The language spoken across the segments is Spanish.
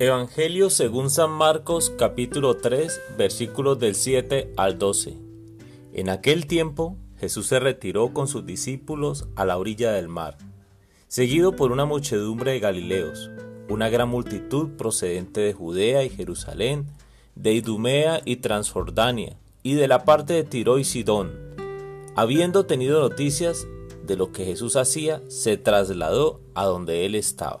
Evangelio según San Marcos capítulo 3 versículos del 7 al 12. En aquel tiempo Jesús se retiró con sus discípulos a la orilla del mar, seguido por una muchedumbre de Galileos, una gran multitud procedente de Judea y Jerusalén, de Idumea y Transjordania, y de la parte de Tiro y Sidón. Habiendo tenido noticias de lo que Jesús hacía, se trasladó a donde él estaba.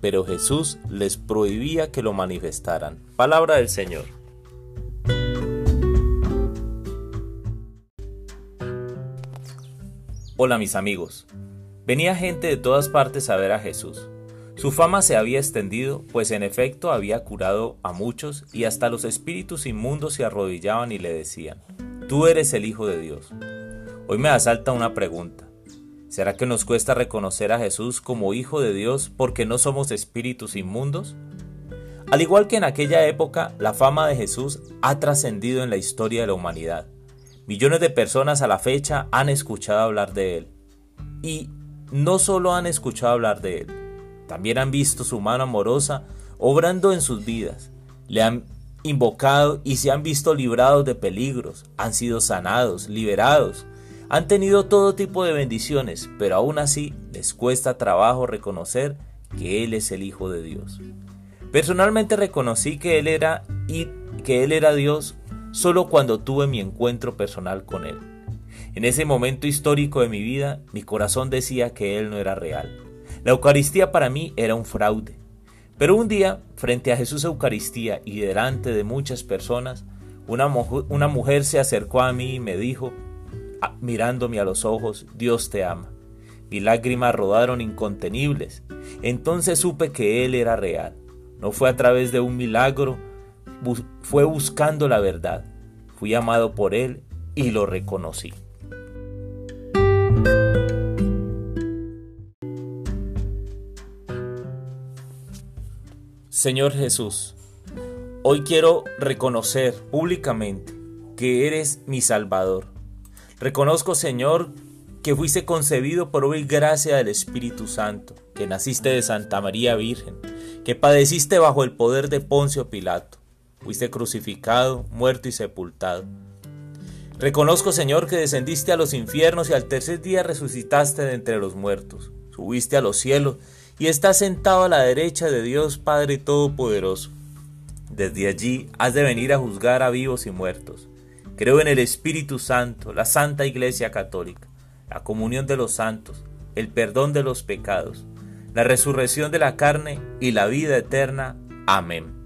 pero Jesús les prohibía que lo manifestaran. Palabra del Señor. Hola mis amigos. Venía gente de todas partes a ver a Jesús. Su fama se había extendido, pues en efecto había curado a muchos y hasta los espíritus inmundos se arrodillaban y le decían, Tú eres el Hijo de Dios. Hoy me asalta una pregunta. ¿Será que nos cuesta reconocer a Jesús como Hijo de Dios porque no somos espíritus inmundos? Al igual que en aquella época, la fama de Jesús ha trascendido en la historia de la humanidad. Millones de personas a la fecha han escuchado hablar de Él. Y no solo han escuchado hablar de Él, también han visto su mano amorosa obrando en sus vidas. Le han invocado y se han visto librados de peligros, han sido sanados, liberados, han tenido todo tipo de bendiciones, pero aún así les cuesta trabajo reconocer que Él es el Hijo de Dios. Personalmente reconocí que Él era y que Él era Dios solo cuando tuve mi encuentro personal con Él. En ese momento histórico de mi vida, mi corazón decía que Él no era real. La Eucaristía para mí era un fraude. Pero un día, frente a Jesús Eucaristía y delante de muchas personas, una, mujer se acercó a mí y me dijo, mirándome a los ojos, Dios te ama. Mis lágrimas rodaron incontenibles. Entonces supe que Él era real. No fue a través de un milagro, fue buscando la verdad. Fui amado por Él y lo reconocí. Señor Jesús, hoy quiero reconocer públicamente que eres mi Salvador Reconozco, Señor, que fuiste concebido por hoy gracia del Espíritu Santo, que naciste de Santa María Virgen, que padeciste bajo el poder de Poncio Pilato, fuiste crucificado, muerto y sepultado. Reconozco, Señor, que descendiste a los infiernos y al tercer día resucitaste de entre los muertos, subiste a los cielos y estás sentado a la derecha de Dios Padre Todopoderoso. Desde allí has de venir a juzgar a vivos y muertos. Creo en el Espíritu Santo, la Santa Iglesia Católica, la comunión de los santos, el perdón de los pecados, la resurrección de la carne y la vida eterna. Amén.